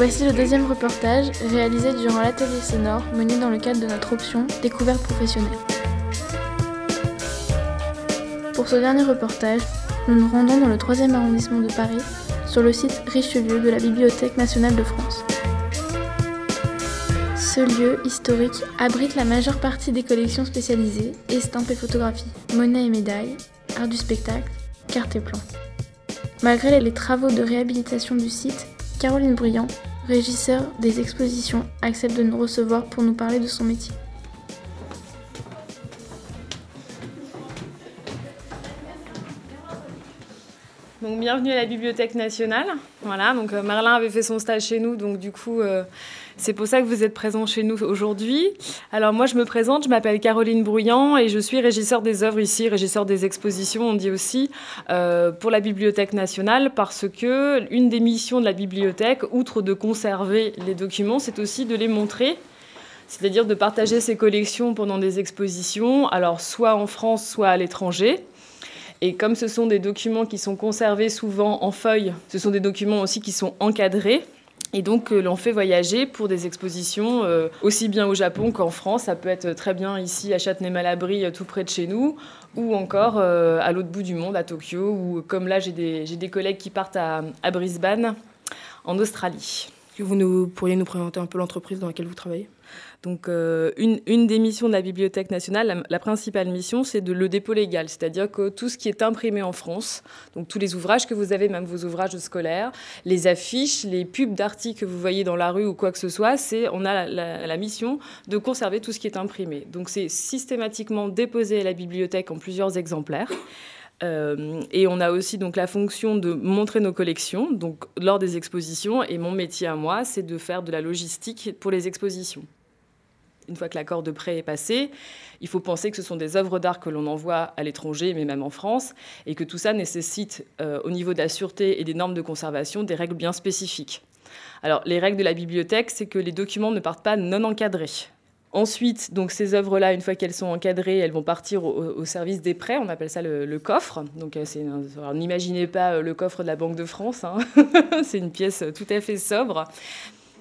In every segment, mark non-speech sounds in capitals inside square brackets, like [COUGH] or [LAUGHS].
Voici le deuxième reportage réalisé durant l'atelier sonore mené dans le cadre de notre option Découverte professionnelle. Pour ce dernier reportage, nous nous rendons dans le 3e arrondissement de Paris, sur le site Richelieu de la Bibliothèque nationale de France. Ce lieu historique abrite la majeure partie des collections spécialisées, estampes et photographies, monnaies et médailles, art du spectacle, cartes et plans. Malgré les travaux de réhabilitation du site, Caroline Briand, régisseur des expositions, accepte de nous recevoir pour nous parler de son métier. Donc bienvenue à la Bibliothèque nationale. Voilà, donc euh, Merlin avait fait son stage chez nous, donc du coup euh, c'est pour ça que vous êtes présent chez nous aujourd'hui. Alors moi je me présente, je m'appelle Caroline Brouillant et je suis régisseur des œuvres ici, régisseur des expositions, on dit aussi euh, pour la Bibliothèque nationale parce que une des missions de la bibliothèque, outre de conserver les documents, c'est aussi de les montrer c'est-à-dire de partager ses collections pendant des expositions, alors soit en France, soit à l'étranger. Et comme ce sont des documents qui sont conservés souvent en feuilles, ce sont des documents aussi qui sont encadrés. Et donc, euh, l'on fait voyager pour des expositions euh, aussi bien au Japon qu'en France. Ça peut être très bien ici à Châtenay-Malabry, euh, tout près de chez nous, ou encore à l'autre bout du monde, à Tokyo, ou comme là, j'ai des, des, collègues qui partent à, Brisbane, en Australie. Vous pourriez nous présenter un peu l'entreprise dans laquelle vous travaillez? Donc, euh, une, des missions de la Bibliothèque nationale, la, principale mission, c'est de le dépôt légal, c'est-à-dire que tout ce qui est imprimé en France, donc tous les ouvrages que vous avez, même vos ouvrages scolaires, les affiches, les pubs d'articles que vous voyez dans la rue ou quoi que ce soit, c'est on a la, mission de conserver tout ce qui est imprimé. Donc, c'est systématiquement déposé à la bibliothèque en plusieurs exemplaires. Euh, et on a aussi donc la fonction de montrer nos collections donc lors des expositions. Et mon métier à moi, c'est de faire de la logistique pour les expositions une fois que l'accord de prêt est passé, il faut penser que ce sont des œuvres d'art que l'on envoie à l'étranger, mais même en France, et que tout ça nécessite, euh, au niveau de la sûreté et des normes de conservation, des règles bien spécifiques. Alors, les règles de la bibliothèque, c'est que les documents ne partent pas non encadrés. Ensuite, donc ces œuvres-là, une fois qu'elles sont encadrées, elles vont partir au, service des prêts. On appelle ça le, coffre. Donc, euh, n'imaginez pas euh, le coffre de la Banque de France. Hein. [LAUGHS] c'est une pièce tout à fait sobre.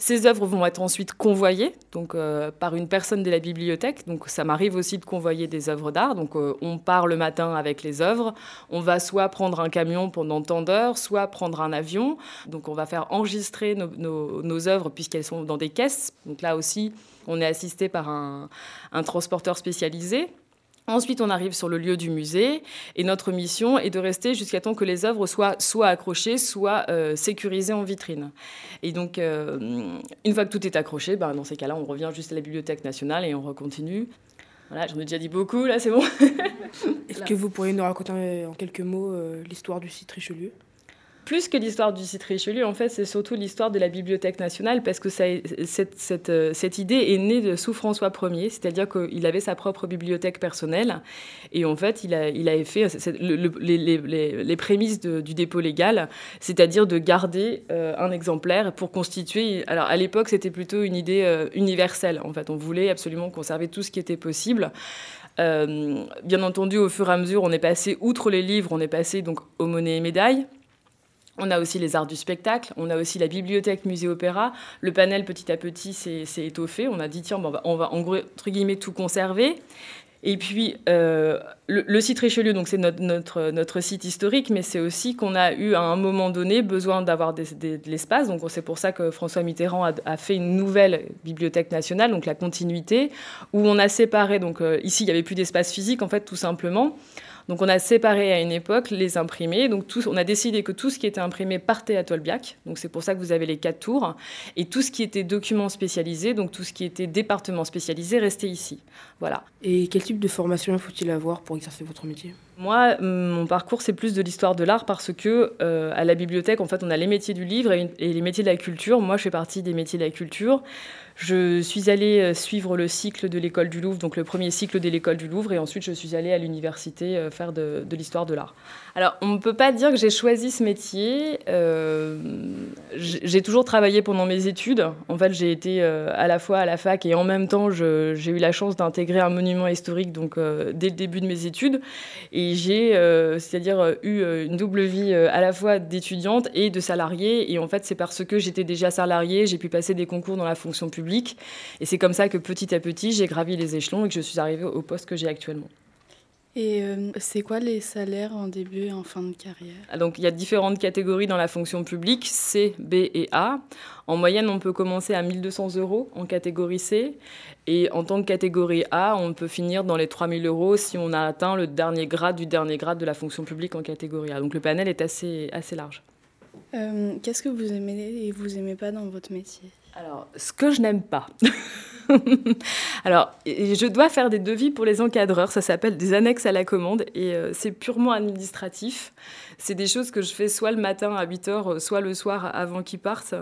Ces œuvres vont être ensuite convoyées donc, euh, par une personne de la bibliothèque. Donc ça m'arrive aussi de convoyer des œuvres d'art. Donc euh, on part le matin avec les œuvres. On va soit prendre un camion pendant tant d'heures, soit prendre un avion. Donc on va faire enregistrer nos, œuvres puisqu'elles sont dans des caisses. Donc là aussi, on est assisté par un transporteur spécialisé. Ensuite, on arrive sur le lieu du musée et notre mission est de rester jusqu'à temps que les œuvres soient soit accrochées, soit euh, sécurisées en vitrine. Et donc, euh, une fois que tout est accroché, ben, dans ces cas-là, on revient juste à la Bibliothèque nationale et on recontinue. Voilà, j'en ai déjà dit beaucoup, là, c'est bon. Est-ce que vous pourriez nous raconter en quelques mots euh, l'histoire du site Richelieu? Plus que l'histoire du site Richelieu, en fait, c'est surtout l'histoire de la Bibliothèque nationale, parce que euh, cette, idée est née de sous François Ier, c'est-à-dire qu'il avait sa propre bibliothèque personnelle, et en fait, il, a, avait fait les, les, prémices du dépôt légal, c'est-à-dire de garder euh, un exemplaire pour constituer. Alors, à l'époque, c'était plutôt une idée euh, universelle. En fait, on voulait absolument conserver tout ce qui était possible. bien entendu, au fur et à mesure, on est passé, outre les livres, on est passé donc aux monnaies et médailles. On a aussi les arts du spectacle, on a aussi la bibliothèque musée-opéra. Le panel, petit à petit, s'est étoffé. On a dit, tiens, on va, en entre guillemets, tout conserver. Et puis, euh, le, site Richelieu, donc c'est notre, notre, notre, site historique, mais c'est aussi qu'on a eu à un moment donné besoin d'avoir de l'espace. Donc c'est pour ça que François Mitterrand a, fait une nouvelle bibliothèque nationale, donc la continuité, où on a séparé. Donc euh, ici, il n'y avait plus d'espace physique, en fait, tout simplement. Donc on a séparé à une époque les imprimés. Donc on a décidé que tout ce qui était imprimé partait à Tolbiac. Donc c'est pour ça que vous avez les quatre tours. Et tout ce qui était documents spécialisés, donc tout ce qui était département spécialisé, restait ici. Voilà. Et quel type de formation faut-il avoir pour exercer votre métier? Moi, mon parcours, c'est plus de l'histoire de l'art parce que euh, à la bibliothèque, en fait, on a les métiers du livre et, les métiers de la culture. Moi, je fais partie des métiers de la culture. Je suis allée euh, suivre le cycle de l'école du Louvre, donc le premier cycle de l'école du Louvre, et ensuite je suis allée à l'université euh, faire de, l'histoire de l'art. Alors, on ne peut pas dire que j'ai choisi ce métier. Euh, j'ai toujours travaillé pendant mes études. En fait, j'ai été à la fois à la fac et en même temps, j'ai eu la chance d'intégrer un monument historique donc dès le début de mes études. Et Et j'ai, c'est-à-dire, eu une double vie à la fois d'étudiante et de salariée. Et en fait, c'est parce que j'étais déjà salariée, j'ai pu passer des concours dans la fonction publique. Et c'est comme ça que petit à petit, j'ai gravi les échelons et que je suis arrivée au poste que j'ai actuellement. Et euh, c'est quoi les salaires en début et en fin de carrière? Ah, Donc il y a différentes catégories dans la fonction publique, C, B et A. En moyenne, on peut commencer à 1200 euros en catégorie C. Et en tant que catégorie A, on peut finir dans les 3000 euros si on a atteint le dernier grade du dernier grade de la fonction publique en catégorie A. Donc le panel est assez, assez large. Euh, qu'est-ce que vous aimez et vous aimez pas dans votre métier? Alors, ce que je n'aime pas. [LAUGHS] [LAUGHS] Alors, je dois faire des devis pour les encadreurs, ça s'appelle des annexes à la commande et euh, c'est purement administratif. C'est des choses que je fais soit le matin à 8 h soit le soir avant qu'ils partent.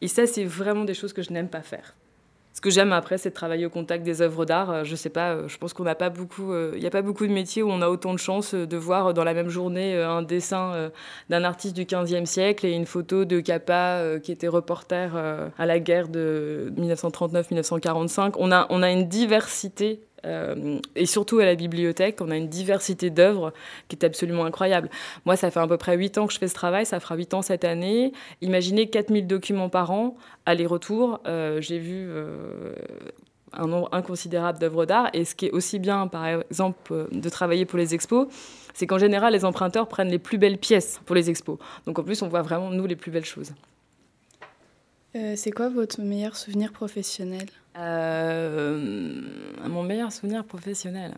Et ça, c'est vraiment des choses que je n'aime pas faire. Ce que j'aime après, c'est de travailler au contact des œuvres d'art. Euh, je sais pas, euh, je pense qu'on n'a pas beaucoup, il n'y a pas beaucoup de métiers où on a autant de chance de voir dans la même journée un dessin d'un artiste du 15e siècle et une photo de Capa qui était reporter à la guerre de 1939-1945. On a, on a une diversité euh, et surtout à la bibliothèque, on a une diversité d'œuvres qui est absolument incroyable. Moi, ça fait à peu près 8 ans que je fais ce travail, ça fera 8 ans cette année. Imaginez 4000 documents par an, aller-retour. Euh, j'ai vu euh, un nombre inconsidérable d'œuvres d'art. Et ce qui est aussi bien, par exemple, de travailler pour les expos, c'est qu'en général, les emprunteurs prennent les plus belles pièces pour les expos. Donc en plus, on voit vraiment, nous, les plus belles choses. C'est quoi votre meilleur souvenir professionnel? Euh, mon meilleur souvenir professionnel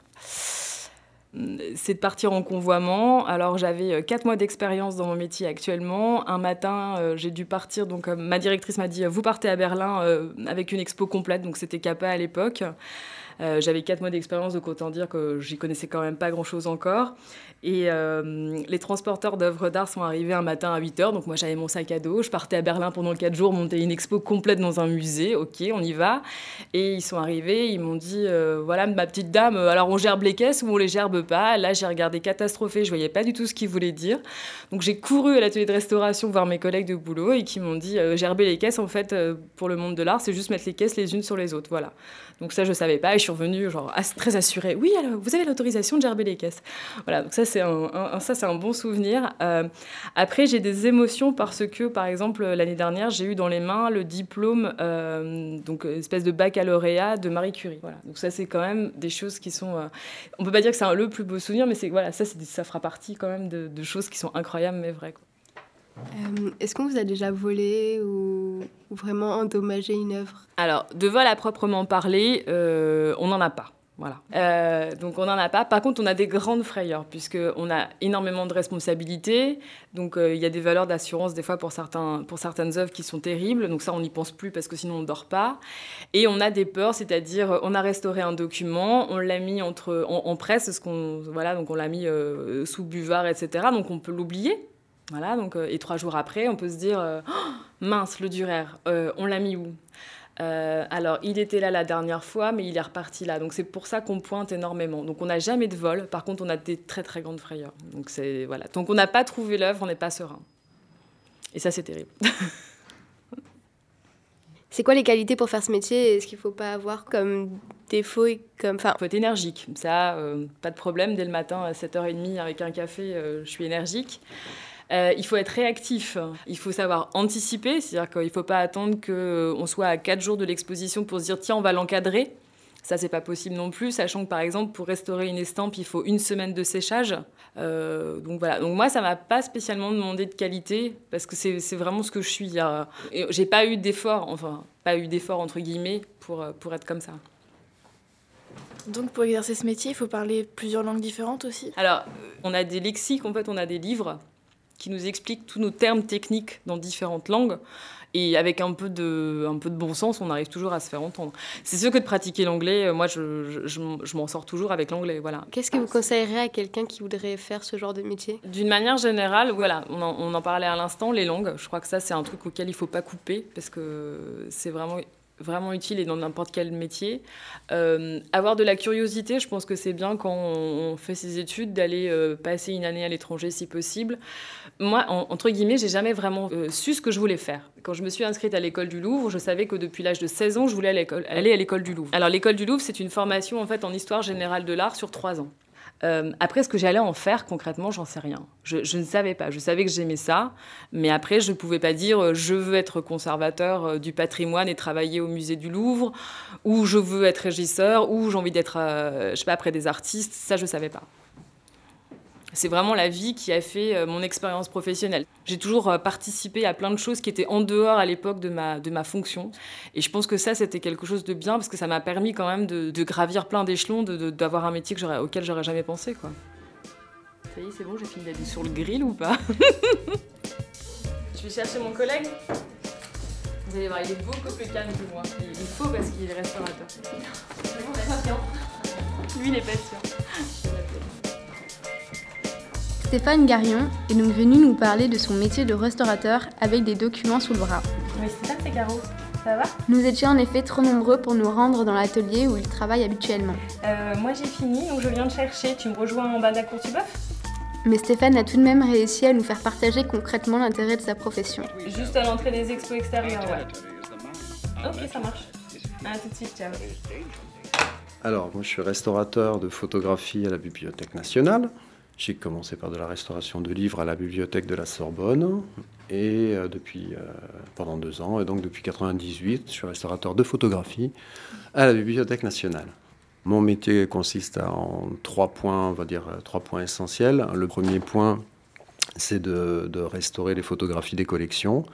c'est de partir en convoiement. Alors j'avais euh, quatre mois d'expérience dans mon métier actuellement. Un matin, euh, j'ai dû partir. Donc ma directrice m'a dit vous partez à Berlin avec une expo complète. Donc c'était Kappa à l'époque. J'avais quatre mois d'expérience, donc autant dire que j'y connaissais quand même pas grand-chose encore. Et euh, les transporteurs d'œuvres d'art sont arrivés un matin à 8h. Donc moi, j'avais mon sac à dos. Je partais à Berlin pendant 4 jours, monter une expo complète dans un musée. OK, on y va. Et ils sont arrivés, ils m'ont dit euh, Voilà, ma petite dame, euh, alors on gerbe les caisses ou on les gerbe pas? Là, j'ai regardé catastrophé. Je voyais pas du tout ce qu'ils voulaient dire. Donc j'ai couru à l'atelier de restauration voir mes collègues de boulot et qui m'ont dit Gerber les caisses, en fait, pour le monde de l'art, c'est juste mettre les caisses les unes sur les autres. Voilà. Donc ça, je savais pas. Suis revenue, genre, très assurée Oui, alors, vous avez l'autorisation de gerber les caisses. Voilà. Donc ça, c'est un, ça, c'est un bon souvenir. Euh, après, j'ai des émotions parce que, par exemple, l'année dernière, j'ai eu dans les mains le diplôme, euh, donc espèce de baccalauréat de Marie Curie. Voilà. Donc ça, c'est quand même des choses qui sont. Euh, on peut pas dire que c'est le plus beau souvenir, mais c'est voilà, ça, ça fera partie quand même de, choses qui sont incroyables, mais vraies. Est-ce qu'on vous a déjà volé ou, vraiment endommagé une œuvre Alors, de vol à proprement parler, on n'en a pas. Voilà. Euh, donc on n'en a pas. Par contre, on a des grandes frayeurs puisqu'on a énormément de responsabilités. Donc euh, il y a des valeurs d'assurance des fois pour, certains, pour certaines œuvres qui sont terribles. Donc ça, on n'y pense plus parce que sinon on ne dort pas. Et on a des peurs, c'est-à-dire on a restauré un document, on l'a mis entre, en, presse, ce qu'on, voilà, donc on l'a mis euh, sous buvard, etc. Donc on peut l'oublier. Voilà, donc, et trois jours après, on peut se dire oh, mince, le Durer, on l'a mis où? Euh, alors, il était là la dernière fois, mais il est reparti là. Donc, c'est pour ça qu'on pointe énormément. Donc, on n'a jamais de vol. Par contre, on a des très, très grandes frayeurs. Donc, c'est voilà. Donc, on n'a pas trouvé l'œuvre, on n'est pas serein. Et ça, c'est terrible. [LAUGHS] c'est quoi les qualités pour faire ce métier? Est-ce qu'il ne faut pas avoir comme défaut et comme... Il faut être énergique. Ça, euh, pas de problème. Dès le matin, à 7h30, avec un café, euh, je suis énergique. Euh, il faut être réactif, il faut savoir anticiper, c'est-à-dire qu'il ne faut pas attendre qu'on soit à 4 jours de l'exposition pour se dire tiens, on va l'encadrer. Ça, c'est pas possible non plus, sachant que par exemple, pour restaurer une estampe, il faut une semaine de séchage. Euh, donc voilà. Donc moi, ça m'a pas spécialement demandé de qualité parce que c'est vraiment ce que je suis. J'ai pas eu d'effort, enfin, pas eu d'effort entre guillemets pour, pour être comme ça. Donc pour exercer ce métier, il faut parler plusieurs langues différentes aussi? Alors, on a des lexiques, en fait, on a des livres qui nous explique tous nos termes techniques dans différentes langues. Et avec un peu, de, un peu de bon sens, on arrive toujours à se faire entendre. C'est sûr que de pratiquer l'anglais, moi, je, je, je m'en sors toujours avec l'anglais. Voilà. Qu'est-ce que vous conseillerez à quelqu'un qui voudrait faire ce genre de métier? D'une manière générale, voilà, on en, on en parlait à l'instant, les langues. Je crois que ça, c'est un truc auquel il ne faut pas couper parce que c'est vraiment vraiment utile et dans n'importe quel métier. Euh, avoir de la curiosité, je pense que c'est bien quand on, fait ses études d'aller euh, passer une année à l'étranger si possible. Moi, entre guillemets, j'ai jamais vraiment euh, su ce que je voulais faire. Quand je me suis inscrite à l'école du Louvre, je savais que depuis l'âge de 16 ans, je voulais aller à l'école du Louvre. Alors l'école du Louvre, c'est une formation en fait en histoire générale de l'art sur trois ans. Euh, après, ce que j'allais en faire concrètement, j'en sais rien. Je, ne savais pas. Je savais que j'aimais ça, mais après, je ne pouvais pas dire euh, je veux être conservateur euh, du patrimoine et travailler au musée du Louvre, ou je veux être régisseur, ou j'ai envie d'être, je sais pas, après des artistes. Ça, je ne savais pas. C'est vraiment la vie qui a fait euh, mon expérience professionnelle. J'ai toujours euh, participé à plein de choses qui étaient en dehors à l'époque de ma, de ma fonction. Et je pense que ça, c'était quelque chose de bien parce que ça m'a permis quand même de, gravir plein d'échelons, d'avoir de, un métier que auquel j'aurais jamais pensé. Quoi. Ça y est, c'est bon, j'ai fini d'aller sur le grill ou pas? [LAUGHS] Je vais chercher mon collègue. Vous allez voir, il est beaucoup plus calme que moi. Il faut parce qu'il est restaurateur. Lui, il est patient. Stéphane Garion est donc venu nous parler de son métier de restaurateur avec des documents sous le bras. Oui, Stéphane, c'est Garo. Ça va? Nous étions en effet trop nombreux pour nous rendre dans l'atelier où il travaille habituellement. Euh, moi j'ai fini, donc je viens de chercher. Tu me rejoins en bas de la cour du bœuf mais Stéphane a tout de même réussi à nous faire partager concrètement l'intérêt de sa profession. Juste à l'entrée des expos extérieures, ouais. Ok, ça marche. À tout de suite, ciao. Alors, moi je suis restaurateur de photographie à la Bibliothèque nationale. J'ai commencé par de la restauration de livres à la bibliothèque de la Sorbonne et euh, depuis euh, pendant deux ans et donc depuis 98, je suis restaurateur de photographie à la bibliothèque nationale. Mon métier consiste en trois points, on va dire euh, trois points essentiels. Le premier point, c'est de, de, restaurer les photographies des collections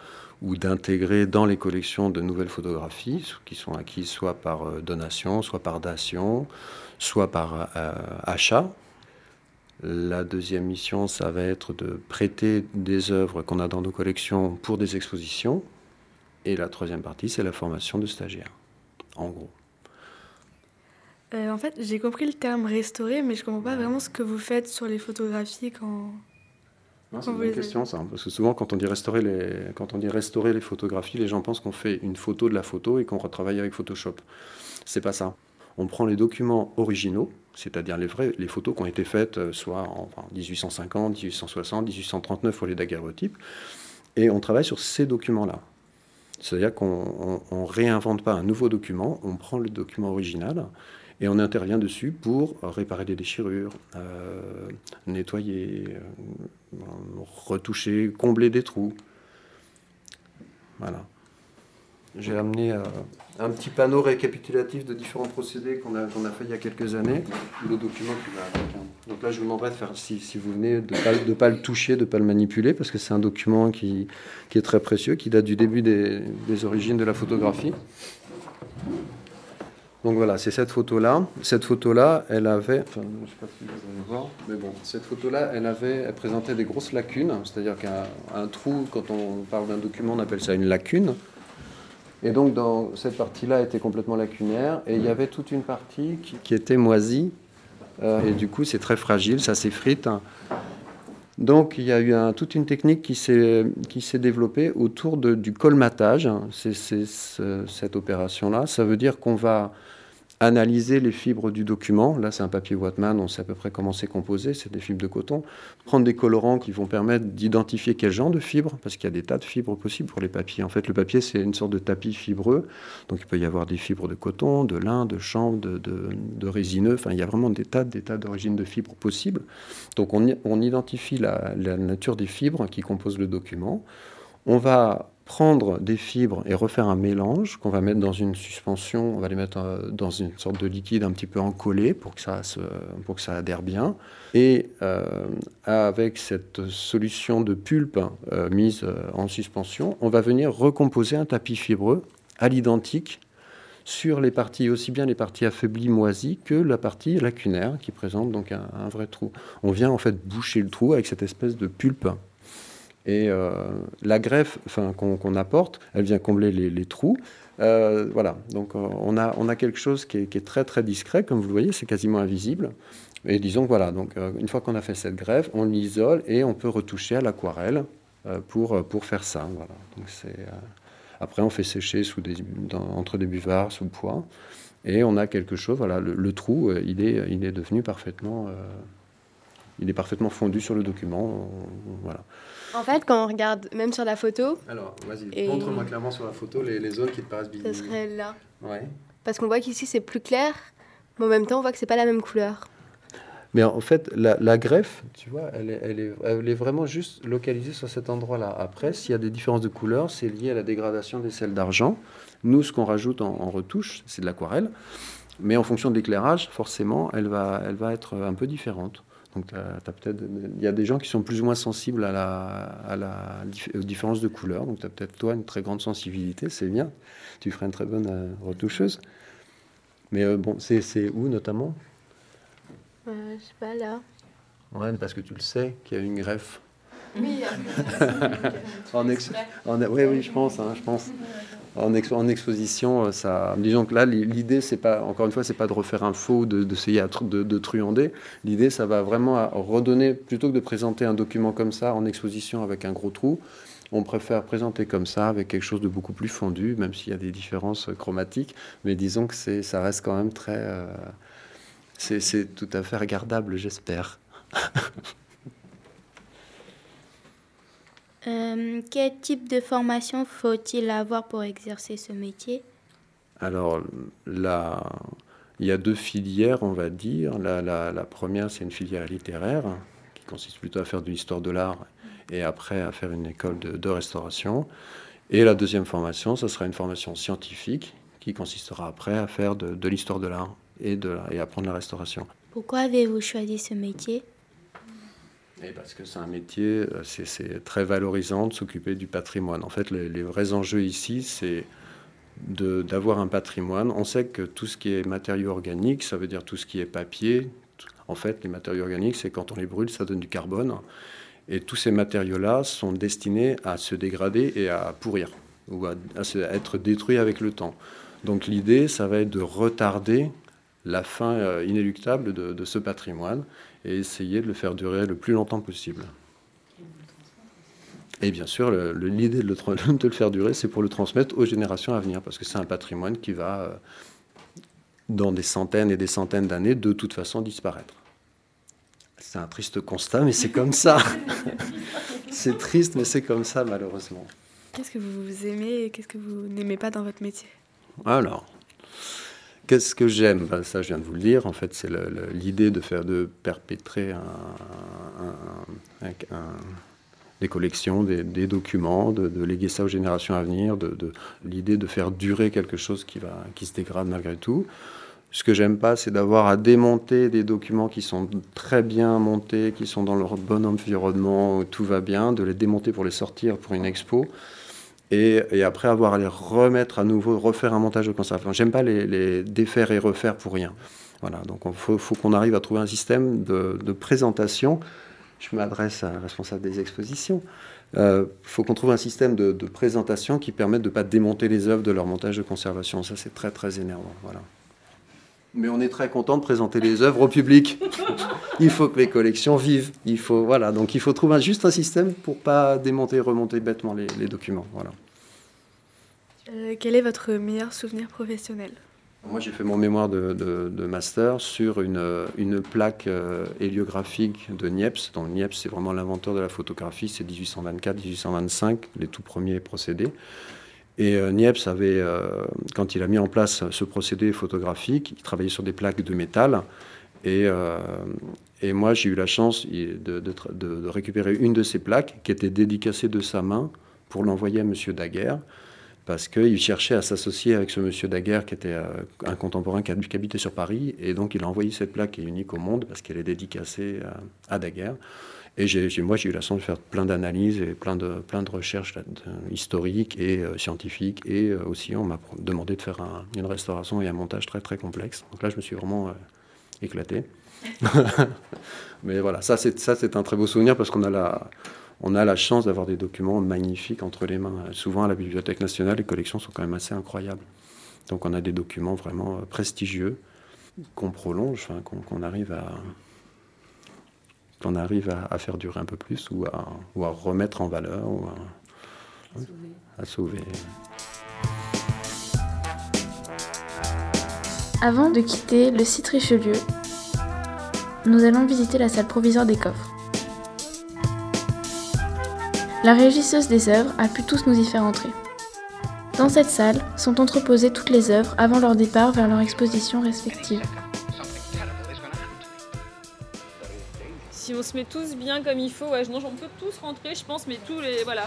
ou d'intégrer dans les collections de nouvelles photographies qui sont acquises soit par donation, soit par dation, soit par achat. La deuxième mission, ça va être de prêter des œuvres qu'on a dans nos collections pour des expositions. Et la troisième partie, c'est la formation de stagiaires, en gros. Euh, en fait, j'ai compris le terme restaurer, mais je ne comprends pas vraiment ce que vous faites sur les photographies quand. c'est une question, ça. Hein, parce que souvent, quand on, dit restaurer les, quand on dit restaurer les photographies, les gens pensent qu'on fait une photo de la photo et qu'on retravaille avec Photoshop. C'est pas ça. On prend les documents originaux, c'est-à-dire les, photos qui ont été faites euh, soit en 1850, 1860, 1839 pour les daguerreotypes, et on travaille sur ces documents-là. C'est-à-dire qu'on ne réinvente pas un nouveau document, on prend le document original et on intervient dessus pour réparer des déchirures, euh, nettoyer, euh, retoucher, combler des trous. Voilà. J'ai amené euh, un petit panneau récapitulatif de différents procédés qu'on a, fait il y a quelques années, le document qui va avec. Hein. Donc là, je vous demanderai de faire, si, vous venez, de ne pas, le toucher, de ne pas le manipuler, parce que c'est un document qui, est très précieux, qui date du début des, origines de la photographie. Donc voilà, c'est cette photo-là. Cette photo-là, elle avait, enfin, je ne sais pas si vous allez voir, mais bon, cette photo-là, elle avait, elle présentait des grosses lacunes, c'est-à-dire qu'un trou, quand on parle d'un document, on appelle ça une lacune. Et donc, dans cette partie-là était complètement lacunaire, et il y avait toute une partie qui, était moisie, euh, et du coup, c'est très fragile, ça s'effrite. Donc, il y a eu un, toute une technique qui s'est développée autour de, du colmatage. C'est cette opération-là. Ça veut dire qu'on va analyser les fibres du document. Là, c'est un papier Wattman, on sait à peu près comment c'est composé, c'est des fibres de coton. Prendre des colorants qui vont permettre d'identifier quel genre de fibres, parce qu'il y a des tas de fibres possibles pour les papiers. En fait, le papier, c'est une sorte de tapis fibreux. Donc, il peut y avoir des fibres de coton, de lin, de chanvre, de, de, résineux. Enfin, il y a vraiment des tas, des tas d'origines de fibres possibles. Donc, on, on identifie la, la nature des fibres qui composent le document. On va prendre des fibres et refaire un mélange qu'on va mettre dans une suspension, on va les mettre euh, dans une sorte de liquide un petit peu encollé pour que ça, pour que ça adhère bien. Et euh, avec cette solution de pulpe euh, mise en suspension, on va venir recomposer un tapis fibreux à l'identique sur les parties, aussi bien les parties affaiblies, moisies, que la partie lacunaire qui présente donc un vrai trou. On vient en fait boucher le trou avec cette espèce de pulpe et euh, la greffe qu'on apporte, elle vient combler les, trous. Euh, voilà, donc euh, on a, on a quelque chose qui est, très très discret, comme vous le voyez, c'est quasiment invisible. Et disons voilà, donc une fois qu'on a fait cette greffe, on l'isole et on peut retoucher à l'aquarelle pour, pour faire ça. Voilà. Donc après, on fait sécher sous des, entre des buvards, sous poids, et on a quelque chose. Voilà, le, trou, il est, il est devenu parfaitement, il est parfaitement fondu sur le document. voilà. En fait, quand on regarde même sur la photo. Alors, vas-y, montre-moi clairement sur la photo les, les, zones qui te paraissent bizarres. Ce serait là. Ouais. Parce qu'on voit qu'ici c'est plus clair, mais en même temps on voit que c'est pas la même couleur. Mais en fait, la, greffe, tu vois, elle est, elle, est, elle est, vraiment juste localisée sur cet endroit-là. Après, s'il y a des différences de couleurs, c'est lié à la dégradation des sels d'argent. Nous, ce qu'on rajoute en, en retouche, c'est de l'aquarelle. Mais en fonction de l'éclairage, forcément, elle va, elle va être un peu différente. Donc, peut-être, il y a des gens qui sont plus ou moins sensibles à la, à la, aux différences de couleurs. Donc, tu as peut-être toi une très grande sensibilité, c'est bien. Tu ferais une très bonne euh, retoucheuse. Mais euh, bon, c'est où notamment? Euh, Je sais pas là. Ouais, parce que tu le sais qu'il y a une greffe. Oui, [LAUGHS] en oui, oui, je pense, hein, je pense en, exposition, euh, disons que là, l'idée, c'est pas, encore une fois, c'est pas de refaire un faux, d'essayer de, de, truander. L'idée, ça va vraiment redonner, plutôt que de présenter un document comme ça en exposition avec un gros trou, on préfère présenter comme ça avec quelque chose de beaucoup plus fondu, même s'il y a des différences chromatiques. Mais disons que c'est, ça reste quand même très, euh, c'est tout à fait regardable, j'espère. [LAUGHS] Euh, quel type de formation faut-il avoir pour exercer ce métier? Alors, là, il y a deux filières, on va dire. La, la, première, c'est une filière littéraire, qui consiste plutôt à faire de l'histoire de l'art et après à faire une école de, restauration. Et la deuxième formation, ce sera une formation scientifique qui consistera après à faire de, de l'histoire de l'art et, de, et apprendre la restauration. Pourquoi avez-vous choisi ce métier? Parce que c'est un métier, euh, c'est très valorisant de s'occuper du patrimoine. En fait, les, vrais enjeux ici, c'est d'avoir un patrimoine. On sait que tout ce qui est matériaux organiques, ça veut dire tout ce qui est papier. En fait, les matériaux organiques, c'est quand on les brûle, ça donne du carbone. Et tous ces matériaux-là sont destinés à se dégrader et à pourrir, ou à, être détruits avec le temps. Donc l'idée, ça va être de retarder la fin euh, inéluctable de ce patrimoine et essayer de le faire durer le plus longtemps possible. Et bien sûr, l'idée de, [LAUGHS] de, le faire durer, c'est pour le transmettre aux générations à venir, parce que c'est un patrimoine qui va, euh, dans des centaines et des centaines d'années, de toute façon disparaître. C'est un triste constat, mais c'est comme ça. [LAUGHS] c'est triste, mais c'est comme ça, malheureusement. Qu'est-ce que vous aimez et qu'est-ce que vous n'aimez pas dans votre métier? Alors, Qu'est-ce que j'aime? Ça, je viens de vous le dire. En fait, c'est l'idée de faire, de perpétrer des collections, des, documents, de, léguer ça aux générations à venir, de, l'idée de faire durer quelque chose qui, va, qui se dégrade malgré tout. Ce que j'aime pas, c'est d'avoir à démonter des documents qui sont très bien montés, qui sont dans leur bon environnement, où tout va bien, de les démonter pour les sortir pour une expo et, après avoir à les remettre à nouveau, refaire un montage de conservation. J'aime pas les, défaire et refaire pour rien. Voilà, donc il faut, qu'on arrive à trouver un système de, présentation. Je m'adresse à un responsable des expositions. Il euh, faut qu'on trouve un système de, présentation qui permette de ne pas démonter les œuvres de leur montage de conservation. Ça, c'est très, très énervant. Voilà. Mais on est très content de présenter les œuvres au public. il faut que les collections vivent. Il faut, voilà, donc il faut trouver juste un système pour pas démonter et remonter bêtement les, documents. Voilà. Euh, quel est votre meilleur souvenir professionnel? Moi, j'ai fait mon mémoire de, master sur une, une plaque euh, héliographique de Niepce. Donc, Niepce, c'est vraiment l'inventeur de la photographie. C'est 1824-1825, les tout premiers procédés. Et euh, Niepce avait, euh, quand il a mis en place ce procédé photographique, il travaillait sur des plaques de métal. Et, euh, moi, j'ai eu la chance de, récupérer une de ces plaques qui était dédicacée de sa main pour l'envoyer à M. Daguerre, parce qu'il cherchait à s'associer avec ce M. Daguerre qui était un contemporain qui habitait sur Paris. Et donc, il a envoyé cette plaque qui est unique au monde parce qu'elle est dédicacée à Daguerre. Et moi, j'ai eu la chance de faire plein d'analyses et plein de, plein de recherches historiques et euh, scientifiques. Et euh, aussi, on m'a demandé de faire une restauration et un montage très, très complexe. Donc là, je me suis vraiment euh, éclaté. [LAUGHS] Mais voilà, ça c'est, ça, c'est un très beau souvenir parce qu'on a la, on a la chance d'avoir des documents magnifiques entre les mains. Souvent, à la Bibliothèque nationale, les collections sont quand même assez incroyables. Donc, on a des documents vraiment prestigieux qu'on prolonge, qu'on arrive à qu'on arrive à, faire durer un peu plus ou à, ou à remettre en valeur ou à, sauver. Avant de quitter le site Richelieu, nous allons visiter la salle provisoire des coffres. La régisseuse des œuvres a pu tous nous y faire entrer. Dans cette salle sont entreposées toutes les œuvres avant leur départ vers leur exposition respective. Si on se met tous bien comme il faut, on peut tous rentrer, je pense, mais tous les. Voilà.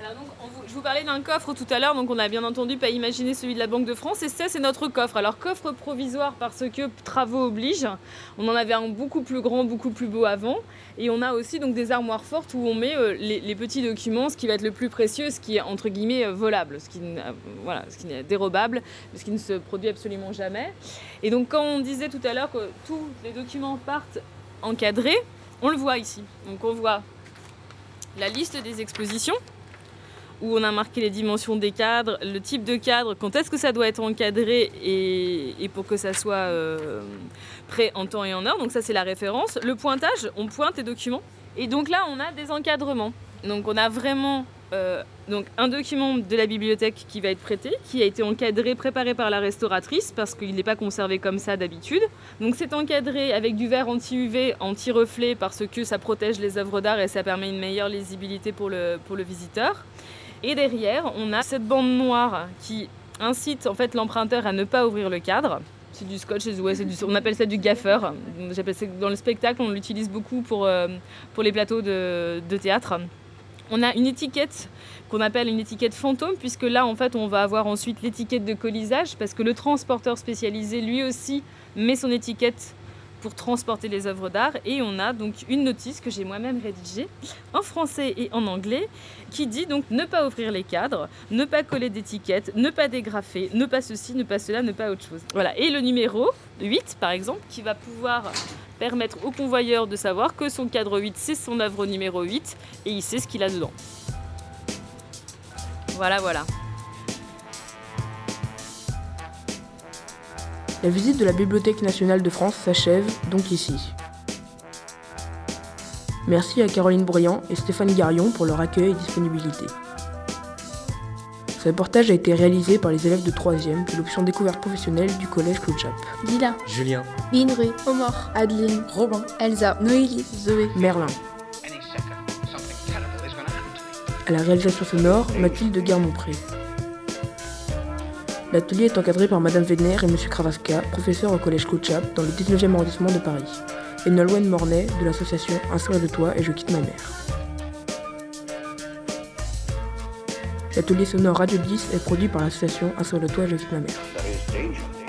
Alors donc, je vous parlais d'un coffre tout à l'heure, donc on a bien entendu pas imaginer celui de la Banque de France, et ça c'est notre coffre. Alors coffre provisoire parce que travaux obligent, on en avait un beaucoup plus grand, beaucoup plus beau avant, et on a aussi donc des armoires fortes où on met euh, les, petits documents, ce qui va être le plus précieux, ce qui est entre guillemets euh, volable, ce qui, euh, voilà, ce qui est dérobable, ce qui ne se produit absolument jamais. Et donc quand on disait tout à l'heure que tous les documents partent encadrés, on le voit ici. Donc on voit la liste des expositions où on a marqué les dimensions des cadres, le type de cadre, quand est-ce que ça doit être encadré et, pour que ça soit euh, prêt en temps et en heure. Donc ça c'est la référence. Le pointage, on pointe les documents. Et donc là on a des encadrements. Donc on a vraiment euh, donc un document de la bibliothèque qui va être prêté, qui a été encadré, préparé par la restauratrice parce qu'il n'est pas conservé comme ça d'habitude. Donc c'est encadré avec du verre anti-UV, anti-reflet parce que ça protège les œuvres d'art et ça permet une meilleure lisibilité pour le, pour le visiteur. Et derrière, on a cette bande noire qui incite en fait l'emprunteur à ne pas ouvrir le cadre. C'est du scotch, on appelle ça du gaffeur. Dans le spectacle, on l'utilise beaucoup pour, euh, pour les plateaux de, de théâtre. On a une étiquette qu'on appelle une étiquette fantôme, puisque là, en fait, on va avoir ensuite l'étiquette de colisage, parce que le transporteur spécialisé, lui aussi, met son étiquette pour transporter les œuvres d'art. Et on a donc une notice que j'ai moi-même rédigée en français et en anglais qui dit donc ne pas ouvrir les cadres, ne pas coller d'étiquettes, ne pas dégrafer, ne pas ceci, ne pas cela, ne pas autre chose. Voilà. Et le numéro 8 par exemple qui va pouvoir permettre au convoyeur de savoir que son cadre 8 c'est son œuvre numéro 8 et il sait ce qu'il a dedans. Voilà, voilà. La visite de la Bibliothèque nationale de France s'achève donc ici. Merci à Caroline Briand et Stéphane Garion pour leur accueil et disponibilité. Ce reportage a été réalisé par les élèves de 3e de l'option découverte professionnelle du collège Claude Chap. Dila, Julien, Minru, Omar, Adeline, Robin, Elsa, Noélie, Zoé, Merlin. À la réalisation sonore, Mathilde Guermont-Pré. L'atelier est encadré par Madame Wegner et Monsieur Kravaska, professeur au collège Claude dans le 19e arrondissement de Paris, et Nolwenn Mornay de l'association Un de toi et je quitte ma mère. L'atelier sonore Radio 10 est produit par l'association Un de toi et je quitte ma mère.